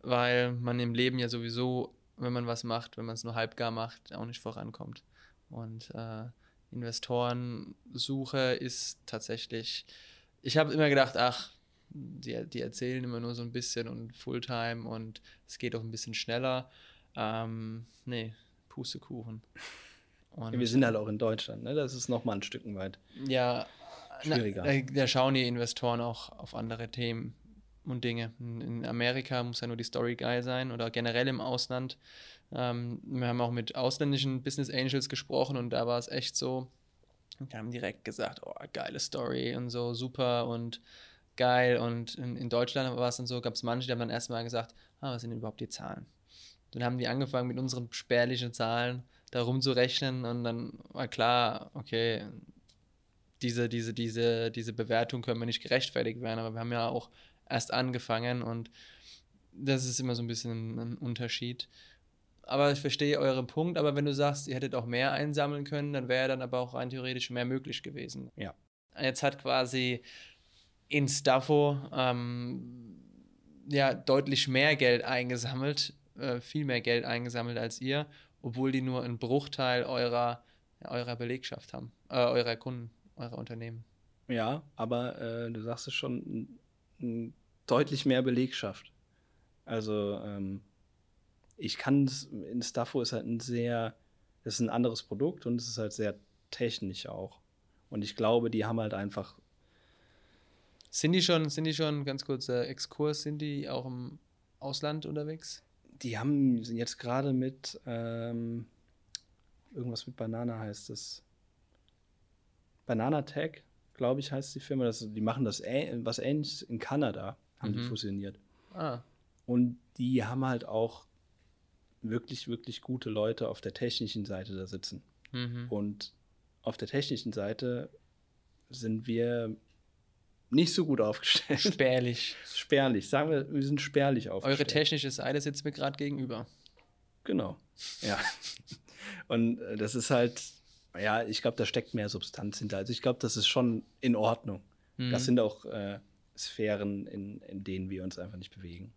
weil man im Leben ja sowieso, wenn man was macht, wenn man es nur halbgar macht, auch nicht vorankommt. Und äh, Investorensuche ist tatsächlich, ich habe immer gedacht, ach, die, die erzählen immer nur so ein bisschen und Fulltime und es geht auch ein bisschen schneller. Ähm, nee, Pustekuchen. Und, Wir sind halt auch in Deutschland, ne? Das ist nochmal ein Stück weit. ja, Schwieriger. Na, da, da schauen die Investoren auch auf andere Themen und Dinge. In, Amerika muss ja nur die Story geil sein oder generell im Ausland. Ähm, wir haben auch mit ausländischen Business Angels gesprochen und da war es echt so, die haben direkt gesagt, oh, geile Story und so, super und geil. Und in, in Deutschland war es dann so, gab es manche, die haben dann erstmal gesagt, ah, was sind denn überhaupt die Zahlen? Dann haben die angefangen mit unseren spärlichen Zahlen da rumzurechnen und dann war klar, okay, diese, diese, diese, diese Bewertung können wir nicht gerechtfertigt werden, aber wir haben ja auch erst angefangen und das ist immer so ein bisschen ein Unterschied. Aber ich verstehe euren Punkt, aber wenn du sagst, ihr hättet auch mehr einsammeln können, dann wäre dann aber auch rein theoretisch mehr möglich gewesen. Ja. Jetzt hat quasi Instafo ähm, ja deutlich mehr Geld eingesammelt, äh, viel mehr Geld eingesammelt als ihr, obwohl die nur einen Bruchteil eurer, eurer Belegschaft haben, äh, eurer Kunden, eurer Unternehmen. Ja, aber äh, du sagst es schon, n- n- deutlich mehr Belegschaft. Also ähm, ich kann es, in Staffo ist halt ein sehr, das ist ein anderes Produkt und es ist halt sehr technisch auch. Und ich glaube, die haben halt einfach, Sind die schon, sind die schon, ganz kurzer Exkurs, sind die auch im Ausland unterwegs? die haben sind jetzt gerade mit ähm, irgendwas mit Banana heißt es. Banana Tech, glaube ich, heißt die Firma. Das, die machen das äh was ähnliches in Kanada, haben die Mhm. fusioniert. Ah, Und die haben halt auch wirklich, wirklich gute Leute auf der technischen Seite da sitzen. mhm. Und auf der technischen Seite sind wir nicht so gut aufgestellt. spärlich. spärlich. Sagen wir, wir sind spärlich aufgestellt. Eure technische Seite sitzt mir gerade gegenüber. Genau. Ja. Und äh, das ist halt, ja, ich glaube, da steckt mehr Substanz hinter. Also ich glaube, das ist schon in Ordnung. Mhm. Das sind auch äh, Sphären, in, in denen wir uns einfach nicht bewegen.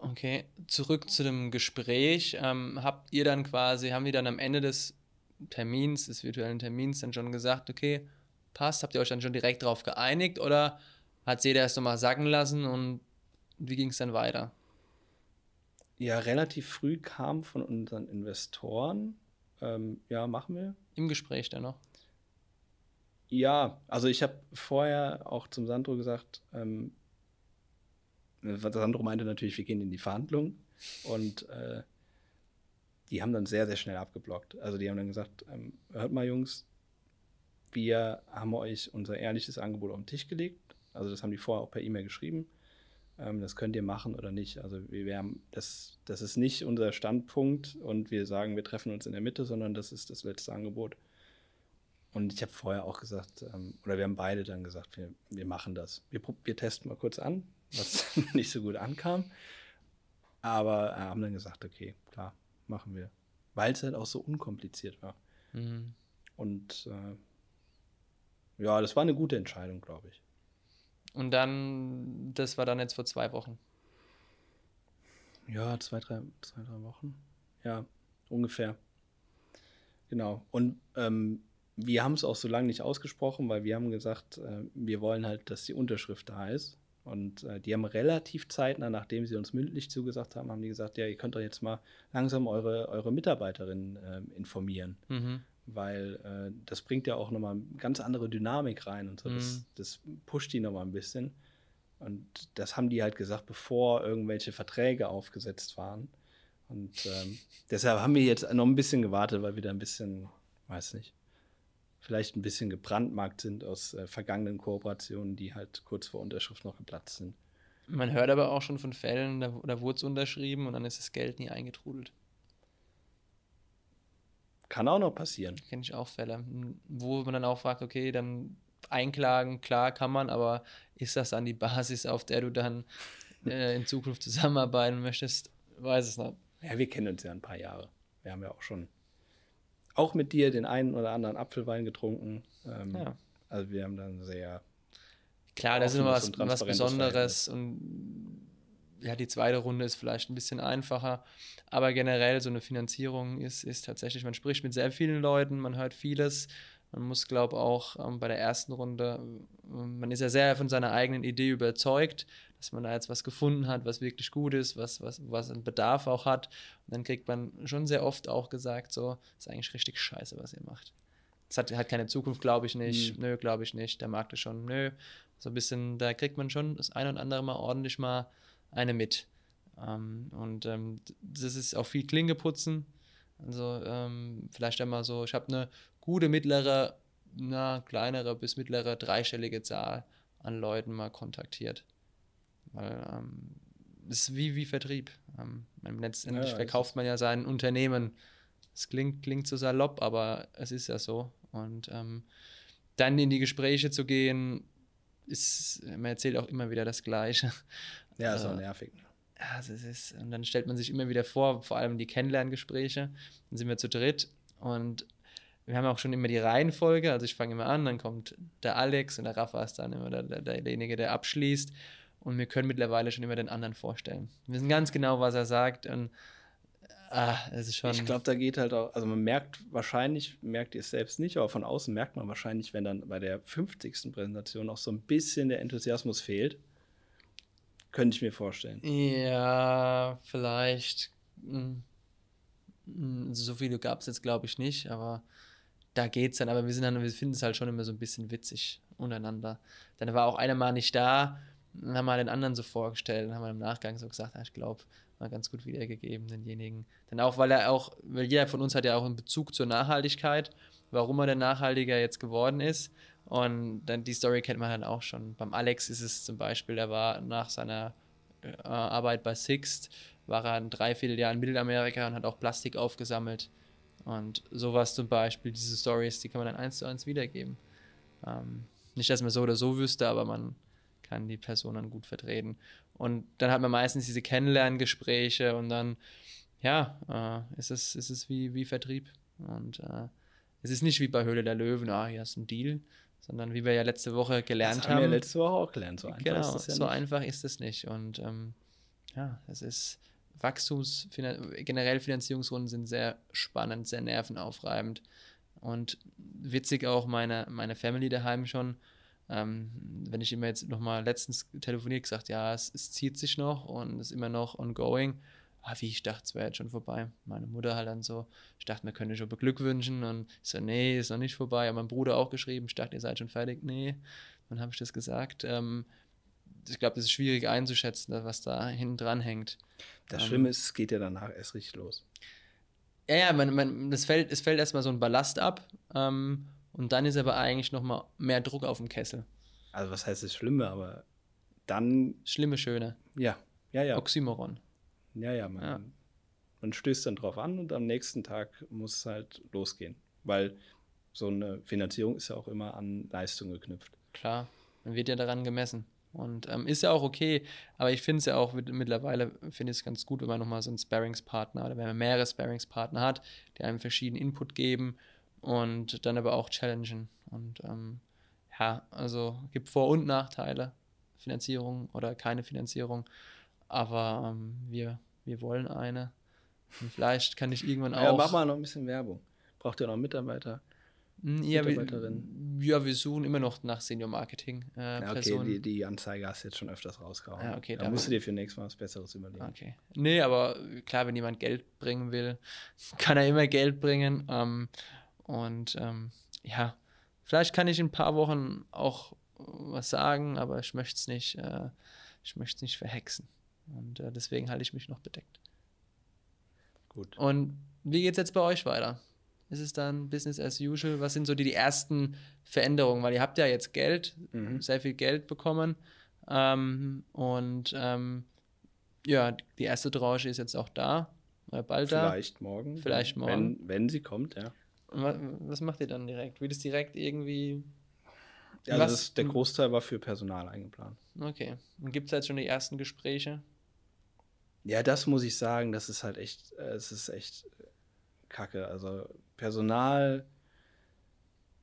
Okay, zurück zu dem Gespräch. Ähm, habt ihr dann quasi, haben die dann am Ende des Termins, des virtuellen Termins, dann schon gesagt, okay, passt? Habt ihr euch dann schon direkt darauf geeinigt oder hat jeder erst nochmal sacken lassen und wie ging es dann weiter? Ja, relativ früh kam von unseren Investoren, ähm, ja, machen wir. Im Gespräch dann noch? Ja, also ich habe vorher auch zum Sandro gesagt, ähm, Sandro meinte natürlich, wir gehen in die Verhandlung und äh, die haben dann sehr, sehr schnell abgeblockt. Also die haben dann gesagt, ähm, hört mal Jungs, wir haben euch unser ehrliches Angebot auf den Tisch gelegt. Also das haben die vorher auch per E-Mail geschrieben. Ähm, das könnt ihr machen oder nicht. Also wir, wir haben, das, das ist nicht unser Standpunkt und wir sagen, wir treffen uns in der Mitte, sondern das ist das letzte Angebot. Und ich habe vorher auch gesagt, ähm, oder wir haben beide dann gesagt, wir, wir machen das. Wir, wir testen mal kurz an, was nicht so gut ankam. Aber äh, haben dann gesagt, okay, klar, machen wir. Weil es halt auch so unkompliziert war. Mhm. Und äh, ja, das war eine gute Entscheidung, glaube ich. Und dann, das war dann jetzt vor zwei Wochen. Ja, zwei, drei, zwei, drei Wochen. Ja, ungefähr. Genau. Und ähm, wir haben es auch so lange nicht ausgesprochen, weil wir haben gesagt, äh, wir wollen halt, dass die Unterschrift da ist. Und äh, die haben relativ zeitnah, nachdem sie uns mündlich zugesagt haben, haben die gesagt, ja, ihr könnt doch jetzt mal langsam eure, eure Mitarbeiterin äh, informieren. Mhm. Weil äh, das bringt ja auch nochmal eine ganz andere Dynamik rein und so. Mhm. Das, das pusht die nochmal ein bisschen. Und das haben die halt gesagt, bevor irgendwelche Verträge aufgesetzt waren. Und ähm, deshalb haben wir jetzt noch ein bisschen gewartet, weil wir da ein bisschen, weiß nicht, vielleicht ein bisschen gebrandmarkt sind aus äh, vergangenen Kooperationen, die halt kurz vor Unterschrift noch geplatzt sind. Man hört aber auch schon von Fällen, da, da wurde es unterschrieben und dann ist das Geld nie eingetrudelt. Kann auch noch passieren. Kenne ich auch Fälle, wo man dann auch fragt, okay, dann einklagen, klar kann man, aber ist das dann die Basis, auf der du dann äh, in Zukunft zusammenarbeiten möchtest? Weiß es nicht. Ja, wir kennen uns ja ein paar Jahre. Wir haben ja auch schon auch mit dir den einen oder anderen Apfelwein getrunken. Ähm, ja. Also wir haben dann sehr. Klar, das ist immer was, was Besonderes und ja, die zweite Runde ist vielleicht ein bisschen einfacher, aber generell so eine Finanzierung ist, ist tatsächlich, man spricht mit sehr vielen Leuten, man hört vieles. Man muss, glaube ich, auch ähm, bei der ersten Runde, äh, man ist ja sehr von seiner eigenen Idee überzeugt dass man da jetzt was gefunden hat, was wirklich gut ist, was, was, was einen Bedarf auch hat. Und dann kriegt man schon sehr oft auch gesagt, so, das ist eigentlich richtig scheiße, was ihr macht. Das hat, hat keine Zukunft, glaube ich nicht. Mhm. Nö, glaube ich nicht. Der Markt ist schon, nö. So ein bisschen, da kriegt man schon das ein und andere Mal ordentlich mal eine mit. Ähm, und ähm, das ist auch viel Klinge putzen. Also ähm, vielleicht einmal so, ich habe eine gute mittlere, na, kleinere bis mittlere dreistellige Zahl an Leuten mal kontaktiert. Weil ähm, es ist wie, wie Vertrieb. Ähm, letztendlich ja, verkauft man ja sein Unternehmen. Es klingt, klingt so salopp, aber es ist ja so. Und ähm, dann in die Gespräche zu gehen, ist, man erzählt auch immer wieder das Gleiche. Ja, ist auch also, nervig. Ne? Also es ist, und dann stellt man sich immer wieder vor, vor allem die Kennenlerngespräche, dann sind wir zu dritt und wir haben auch schon immer die Reihenfolge, also ich fange immer an, dann kommt der Alex und der Rafa ist dann immer der, der, derjenige, der abschließt und wir können mittlerweile schon immer den anderen vorstellen. Wir wissen ganz genau, was er sagt und ah, es ist schon. Ich glaube, da geht halt auch, also man merkt wahrscheinlich, merkt ihr es selbst nicht, aber von außen merkt man wahrscheinlich, wenn dann bei der 50. Präsentation auch so ein bisschen der Enthusiasmus fehlt. Könnte ich mir vorstellen. Ja, vielleicht. Hm, hm, so viele gab es jetzt, glaube ich, nicht, aber da geht es dann. Aber wir sind dann, wir finden es halt schon immer so ein bisschen witzig untereinander. Dann war auch einer mal nicht da dann haben wir den anderen so vorgestellt und haben im Nachgang so gesagt, ah, ich glaube, mal ganz gut wiedergegeben, denjenigen. Denn auch, weil er auch, weil jeder von uns hat ja auch einen Bezug zur Nachhaltigkeit, warum er denn nachhaltiger jetzt geworden ist. Und dann die Story kennt man dann auch schon. Beim Alex ist es zum Beispiel, der war nach seiner äh, Arbeit bei Sixt, war er ein Dreivierteljahr in Mittelamerika und hat auch Plastik aufgesammelt. Und sowas zum Beispiel, diese Stories, die kann man dann eins zu eins wiedergeben. Ähm, nicht, dass man so oder so wüsste, aber man kann die Person dann gut vertreten. Und dann hat man meistens diese Kennenlerngespräche und dann, ja, äh, ist, es, ist es wie, wie Vertrieb. Und äh, es ist nicht wie bei Höhle der Löwen, ah, hier ist ein Deal, sondern wie wir ja letzte Woche gelernt das haben. haben wir letzte Woche auch gelernt. So einfach genau, ist das ja so nicht. einfach ist es nicht. Und ähm, ja, es ist Wachstums, generell Finanzierungsrunden sind sehr spannend, sehr nervenaufreibend. Und witzig auch meine, meine Family daheim schon ähm, wenn ich immer jetzt nochmal letztens telefoniert gesagt, ja, es, es, zieht sich noch und ist immer noch ongoing. Ah, wie ich dachte, es wäre jetzt schon vorbei. Meine Mutter halt dann so, ich dachte, man könnte schon beglückwünschen und ich so, nee, ist noch nicht vorbei. Aber mein Bruder auch geschrieben, ich dachte, ihr seid schon fertig. Nee, dann habe ich das gesagt. Ähm, ich glaube, das ist schwierig einzuschätzen, was da hinten dran hängt. Das Ähm, Schlimme ist, es geht ja danach erst richtig los. Ja, ja, man, man, das fällt, es fällt erstmal so ein Ballast ab ähm, und dann ist aber eigentlich nochmal mehr Druck auf dem Kessel. Also was heißt das Schlimme, aber dann, Schlimme, schöne. ja, ja, ja, Oxymoron. ja, ja, man, Ja. man stößt dann drauf an und am nächsten Tag muss es halt losgehen. Weil so eine Finanzierung ist ja auch immer an Leistung geknüpft. Klar, man wird ja daran gemessen. Und ähm, ist ja auch okay, aber ich finde es ja auch mit, mittlerweile, finde ich es ganz gut, wenn man nochmal so einen Sparringspartner oder wenn man mehrere Sparringspartner hat, die einem verschiedenen Input geben und dann aber auch challengen. Und ähm, ja, also gibt Vor- und Nachteile, Finanzierung oder keine Finanzierung, aber ähm, wir, wir wollen eine. Und vielleicht kann ich irgendwann auch. Ja, mach mal noch ein bisschen Werbung. Braucht ihr noch Mitarbeiter? Mm, Ja, wir, Mitarbeiterin. ja, wir suchen immer noch nach Senior Marketing äh, Ja, okay, Personen. die, die Anzeige hast du jetzt schon öfters rausgehauen. Ja, okay, da musst du dir für nächstes Mal was Besseres überlegen. Okay. Nee, aber klar, wenn jemand Geld bringen will, kann er immer Geld bringen. Ähm, und ähm, ja, vielleicht kann ich in ein paar Wochen auch was sagen, aber ich möchte es nicht, äh, ich möchte es nicht verhexen. Und äh, deswegen halte ich mich noch bedeckt. Gut. Und wie geht es jetzt bei euch weiter? Ist es dann Business as usual? Was sind so die, die ersten Veränderungen? Weil ihr habt ja jetzt Geld, Mhm. sehr viel Geld bekommen. Ähm, und ähm, ja, die erste Tranche ist jetzt auch da, äh, bald da. Vielleicht morgen. Vielleicht morgen. Wenn, wenn sie kommt, ja. Und wa- was macht ihr dann direkt? Wird es direkt irgendwie. Also Was- das, der Großteil war für Personal eingeplant. Okay. Und gibt es jetzt schon die ersten Gespräche? Ja, das muss ich sagen, das ist halt echt, äh, es ist echt kacke. Also Personal,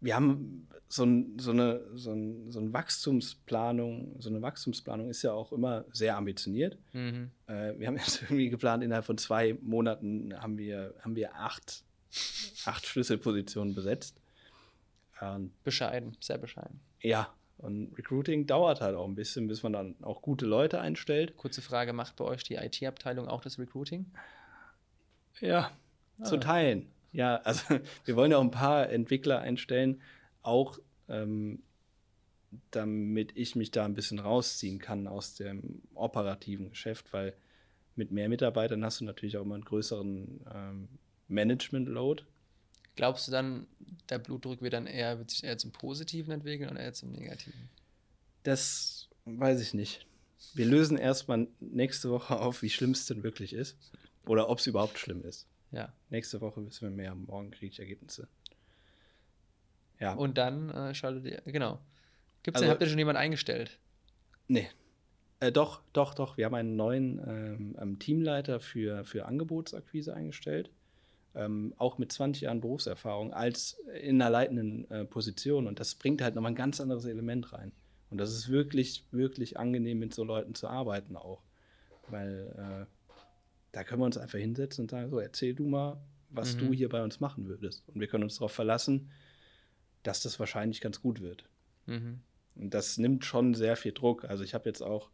wir haben so, ein, so, eine, so, ein, so eine Wachstumsplanung, so eine Wachstumsplanung ist ja auch immer sehr ambitioniert. Mhm. Äh, wir haben jetzt irgendwie geplant, innerhalb von zwei Monaten haben wir, haben wir acht, acht Schlüsselpositionen besetzt. Und Bescheiden, sehr bescheiden. ja, und Recruiting dauert halt auch ein bisschen, bis man dann auch gute Leute einstellt. Kurze Frage: Macht bei euch die IT-Abteilung auch das Recruiting? Ja, zu Ah. teilen. Ja, also wir wollen ja auch ein paar Entwickler einstellen, auch ähm, damit ich mich da ein bisschen rausziehen kann aus dem operativen Geschäft, weil mit mehr Mitarbeitern hast du natürlich auch immer einen größeren ähm, Management-Load. Glaubst du dann, der Blutdruck wird dann eher, wird sich eher zum Positiven entwickeln oder eher zum Negativen? Das weiß ich nicht. Wir lösen erstmal nächste Woche auf, wie schlimm es denn wirklich ist. Oder ob es überhaupt schlimm ist. Ja. Nächste Woche wissen wir mehr. Morgen kriege ich Ergebnisse. Ja. Und dann äh, schaltet ihr, genau. Gibt's Also- denn, habt ihr schon jemanden eingestellt? Nee. Äh, doch, doch, doch. Wir haben einen neuen ähm, ähm, Teamleiter für, für Angebotsakquise eingestellt. Ähm, auch mit 20 Jahren Berufserfahrung als in einer leitenden äh, Position. Und das bringt halt nochmal ein ganz anderes Element rein. Und das ist wirklich, wirklich angenehm, mit so Leuten zu arbeiten auch. Weil äh, da können wir uns einfach hinsetzen und sagen, so, erzähl du mal, was Mhm. du hier bei uns machen würdest. Und wir können uns darauf verlassen, dass das wahrscheinlich ganz gut wird. Mhm. Und das nimmt schon sehr viel Druck. Also ich habe jetzt auch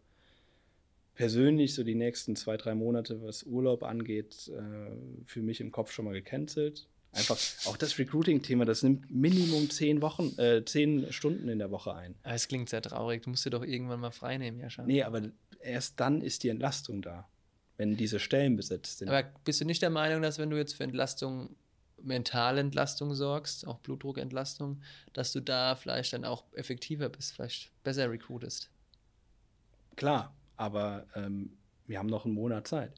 persönlich so die nächsten zwei, drei Monate, was Urlaub angeht, äh, für mich im Kopf schon mal gecancelt. Einfach auch das Recruiting-Thema, das nimmt Minimum zehn Wochen, äh, zehn Stunden in der Woche ein. Aber es klingt sehr traurig. Du musst dir doch irgendwann mal frei nehmen, Jascha. Nee, aber erst dann ist die Entlastung da, wenn diese Stellen besetzt sind. Aber bist du nicht der Meinung, dass wenn du jetzt für Entlastung, mentale Entlastung sorgst, auch Blutdruckentlastung, dass du da vielleicht dann auch effektiver bist, vielleicht besser recruitest? Klar, aber ähm, wir haben noch einen Monat Zeit.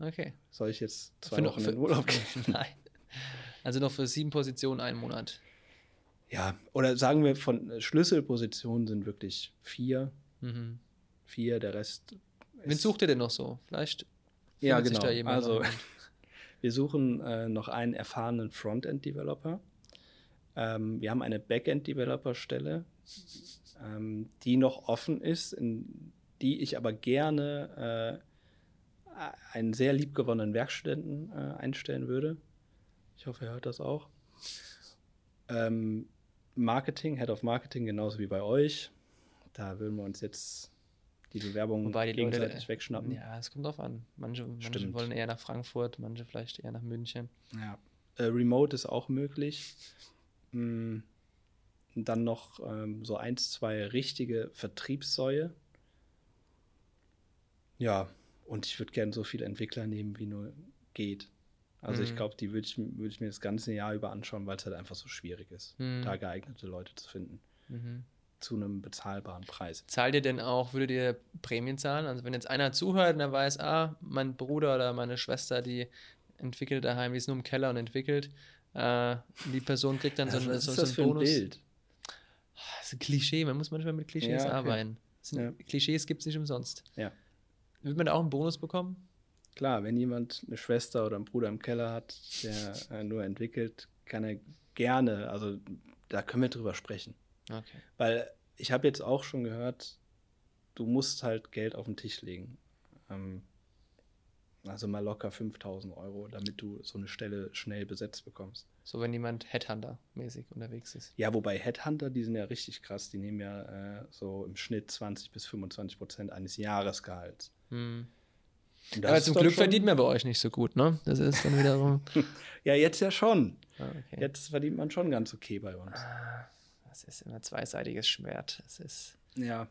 Okay. Soll ich jetzt zwei Für- Wochen für- in Urlaub gehen? Nein. Also noch für sieben Positionen einen Monat. Ja, oder sagen wir, von äh, Schlüsselpositionen sind wirklich vier. Mhm. Vier, der Rest. Wen sucht ihr denn noch so? Vielleicht Ja, genau. da jemand Also-. Wir suchen äh, noch einen erfahrenen Frontend-Developer. Ähm, wir haben eine Backend-Developer-Stelle, ähm, die noch offen ist, in die ich aber gerne äh, einen sehr liebgewonnenen Werkstudenten äh, einstellen würde. Ich hoffe, er hört das auch. Ähm, Marketing, Head of Marketing, genauso wie bei euch. Da würden wir uns jetzt die Bewerbung Wobei die Leute, gegenseitig wegschnappen. Ja, es kommt drauf an. Manche, manche wollen eher nach Frankfurt, manche vielleicht eher nach München. Ja. Äh, Remote ist auch möglich. Und dann noch ähm, so eins, zwei richtige Vertriebssäue. Ja, und ich würde gerne so viele Entwickler nehmen, wie nur geht. Also ich Mhm. glaube, die würde ich, würd ich mir das ganze Jahr über anschauen, weil es halt einfach so schwierig ist, Mhm. da geeignete Leute zu finden. Mhm. Zu einem bezahlbaren Preis. Zahlt ihr denn auch, würdet ihr Prämien zahlen? Also wenn jetzt einer zuhört und er weiß, ah, mein Bruder oder meine Schwester, die entwickelt daheim, die ist nur im Keller und entwickelt, äh, die Person kriegt dann so, Also, so, ist so das einen für ein Bonus. Bild? Das ist ein Klischee, man muss manchmal mit Klischees Ja, okay. arbeiten. Ja. Klischees gibt es nicht umsonst. Ja. Wird man da auch einen Bonus bekommen? Klar, wenn jemand eine Schwester oder einen Bruder im Keller hat, der äh, nur entwickelt, kann er gerne, also da können wir drüber sprechen. Okay. Weil ich habe jetzt auch schon gehört, du musst halt Geld auf den Tisch legen. Ähm, also mal locker 5000 Euro, damit du so eine Stelle schnell besetzt bekommst. So, wenn jemand Headhunter-mäßig unterwegs ist. Ja, wobei Headhunter, die sind ja richtig krass. Die nehmen ja äh, so im Schnitt 20 bis 25 Prozent eines Jahresgehalts. Hm. Aber zum Glück verdient man bei euch nicht so gut, ne? Das ist dann wiederum. Ja, jetzt ja schon. Ah, okay. Jetzt verdient man schon ganz okay bei uns. Das ist immer zweiseitiges Schwert. Es ist. Ja.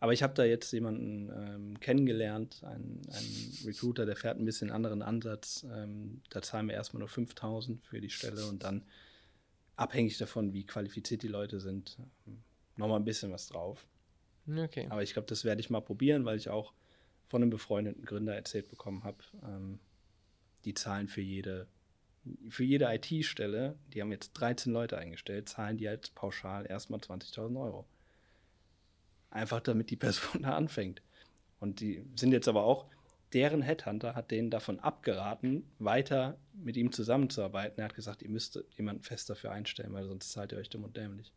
Aber ich habe da jetzt jemanden ähm, kennengelernt, einen, einen Recruiter, der fährt ein bisschen anderen Ansatz. Ähm, da zahlen wir erstmal nur 5000 für die Stelle und dann abhängig davon, wie qualifiziert die Leute sind, ähm, nochmal ein bisschen was drauf. Okay. Aber ich glaube, das werde ich mal probieren, weil ich auch von einem befreundeten Gründer erzählt bekommen habe, ähm, die zahlen für jede, für jede IT-Stelle, die haben jetzt 13 Leute eingestellt, zahlen die halt pauschal erstmal 20.000 Euro. Einfach damit die Person da anfängt. Und die sind jetzt aber auch, deren Headhunter hat denen davon abgeraten, weiter mit ihm zusammenzuarbeiten. Er hat gesagt, ihr müsst jemanden fest dafür einstellen, weil sonst zahlt ihr euch dumm und dämlich.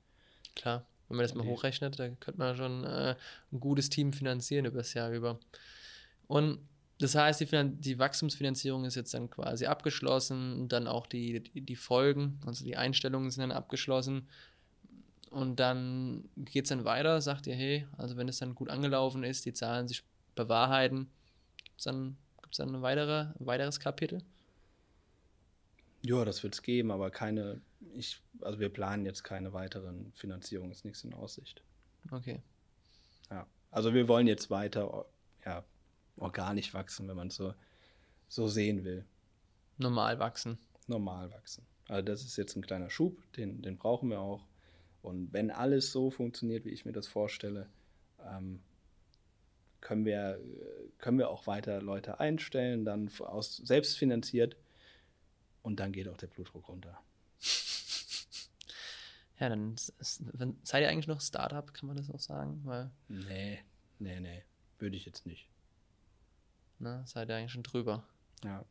Klar. Wenn man das mal hochrechnet, da könnte man schon äh, ein gutes Team finanzieren über das Jahr über. Und das heißt, die, Finan die Wachstumsfinanzierung ist jetzt dann quasi abgeschlossen und dann auch die, die, die Folgen, also die Einstellungen sind dann abgeschlossen. Und dann geht es dann weiter, sagt ihr, hey, also wenn es dann gut angelaufen ist, die Zahlen sich bewahrheiten, gibt es dann, gibt's dann ein weitere, weiteres Kapitel? Ja, das wird es geben, aber keine, ich, also wir planen jetzt keine weiteren Finanzierungen, ist nichts in Aussicht. Okay. Ja. Also wir wollen jetzt weiter ja, organisch wachsen, wenn man es so, so sehen will. Normal wachsen. Normal wachsen. Also das ist jetzt ein kleiner Schub, den, den brauchen wir auch. Und wenn alles so funktioniert, wie ich mir das vorstelle, ähm, können, wir, können wir auch weiter Leute einstellen, dann aus, selbst finanziert. Und dann geht auch der Blutdruck runter. Ja, dann wenn- seid ihr eigentlich noch Startup, kann man das auch sagen? Weil, Nee, nee, nee. Würde ich jetzt nicht. Ne, seid ihr eigentlich schon drüber. Ja.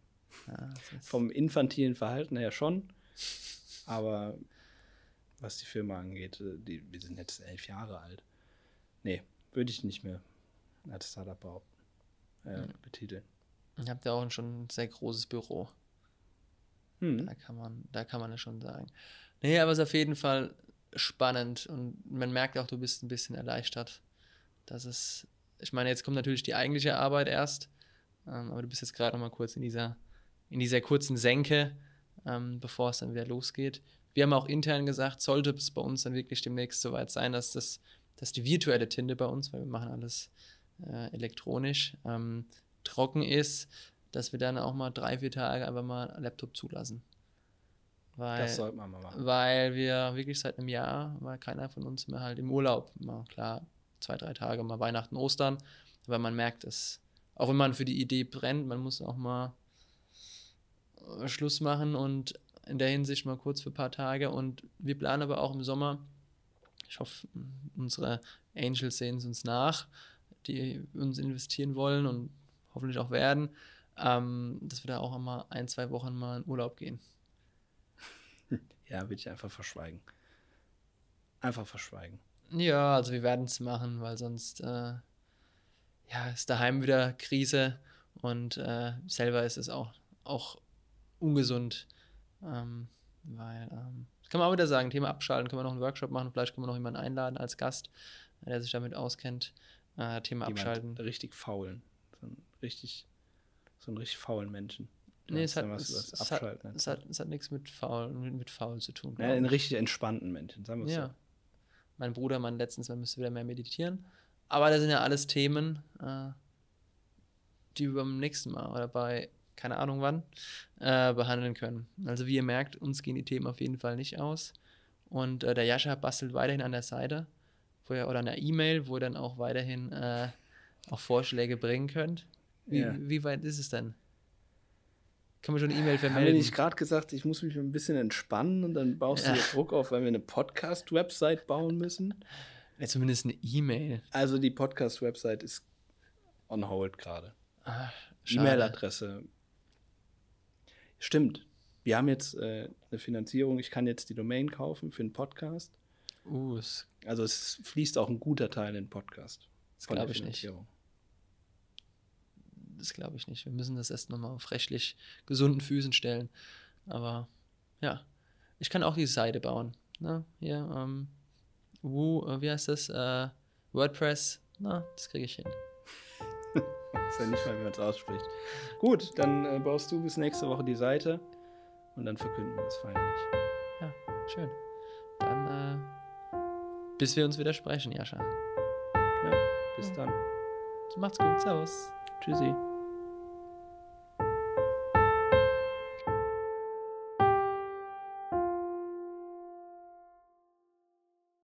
Ja, Vom infantilen Verhalten her schon. Aber was die Firma angeht, äh, die, wir sind jetzt elf Jahre alt. Nee, würde ich nicht mehr als Startup behaupten, äh, Mhm. betiteln. Ihr habt ja auch schon ein sehr großes Büro. Hm. Da kann man, da kann man das schon sagen. Nee, aber es ist auf jeden Fall spannend und man merkt auch, du bist ein bisschen erleichtert. Das ist, ich meine, jetzt kommt natürlich die eigentliche Arbeit erst, ähm, aber du bist jetzt gerade noch mal kurz in dieser, in dieser kurzen Senke, ähm, bevor es dann wieder losgeht. Wir haben auch intern gesagt, sollte es bei uns dann wirklich demnächst soweit sein, dass das, dass die virtuelle Tinte bei uns, weil wir machen alles äh, elektronisch, ähm, trocken ist, dass wir dann auch mal drei, vier Tage einfach mal einen Laptop zulassen. Weil, Das sollte man mal machen. weil wir wirklich seit einem Jahr, war keiner von uns mehr halt im Urlaub. Mal klar, zwei, drei Tage, mal Weihnachten, Ostern. Weil man merkt es, auch wenn man für die Idee brennt, man muss auch mal äh, Schluss machen und in der Hinsicht mal kurz für ein paar Tage. Und wir planen aber auch im Sommer, ich hoffe, unsere Angels sehen es uns nach, die uns investieren wollen und hoffentlich auch werden, ähm, dass wir da auch mal ein, zwei Wochen mal in Urlaub gehen. Ja, würde ich einfach verschweigen. Einfach verschweigen. Ja, also wir werden es machen, weil sonst äh, ja, ist daheim wieder Krise und äh, selber ist es auch, auch ungesund. Ähm, weil, ähm, kann man auch wieder sagen, Thema Abschalten, können wir noch einen Workshop machen, vielleicht können wir noch jemanden einladen als Gast, der sich damit auskennt. Äh, Thema Jemand Abschalten. richtig faulen. So einen richtig, so einen richtig faulen Menschen. Nee, es hat, es, übers es, hat, es, hat, es hat nichts mit faul, mit, mit faul zu tun. Ja, einen ich. richtig entspannten Menschen, sagen wir es Ja. so. Mein Bruder meinte letztens, man müsste wieder mehr meditieren. Aber das sind ja alles Themen, äh, die wir beim nächsten Mal oder bei keine Ahnung wann äh, behandeln können. Also wie ihr merkt, uns gehen die Themen auf jeden Fall nicht aus. Und äh, der Jascha bastelt weiterhin an der Seite wo ihr, oder an der E-Mail, wo ihr dann auch weiterhin äh, auch Vorschläge bringen könnt. Wie, Ja. wie weit ist es denn? Kann man schon eine E-Mail vermelden? nicht gerade gesagt, ich muss mich ein bisschen entspannen und dann baust du Ja. dir Druck auf, weil wir eine Podcast-Website bauen müssen? Ja, zumindest eine E-Mail. Also die Podcast-Website ist on hold gerade. Ah. E-Mail-Adresse. Stimmt. Wir haben jetzt äh, eine Finanzierung. Ich kann jetzt die Domain kaufen für einen Podcast. Uh, das, Also es fließt auch ein guter Teil in den Podcast. das glaube ich nicht. Das glaube ich nicht. Wir müssen das erst nochmal auf rechtlich gesunden Füßen stellen. Aber ja, ich kann auch die Seite bauen. Ne? Hier, ähm, Woo, äh, wie heißt das? Äh, WordPress. Na, das kriege ich hin. Ist ja nicht mal, wie man es ausspricht. Gut, dann äh, baust du bis nächste Woche die Seite und dann verkünden wir das feierlich. Ja, schön. Dann, äh, bis wir uns wieder sprechen, Jascha. Ja, bis dann. Macht's gut. Servus. Tschüssi.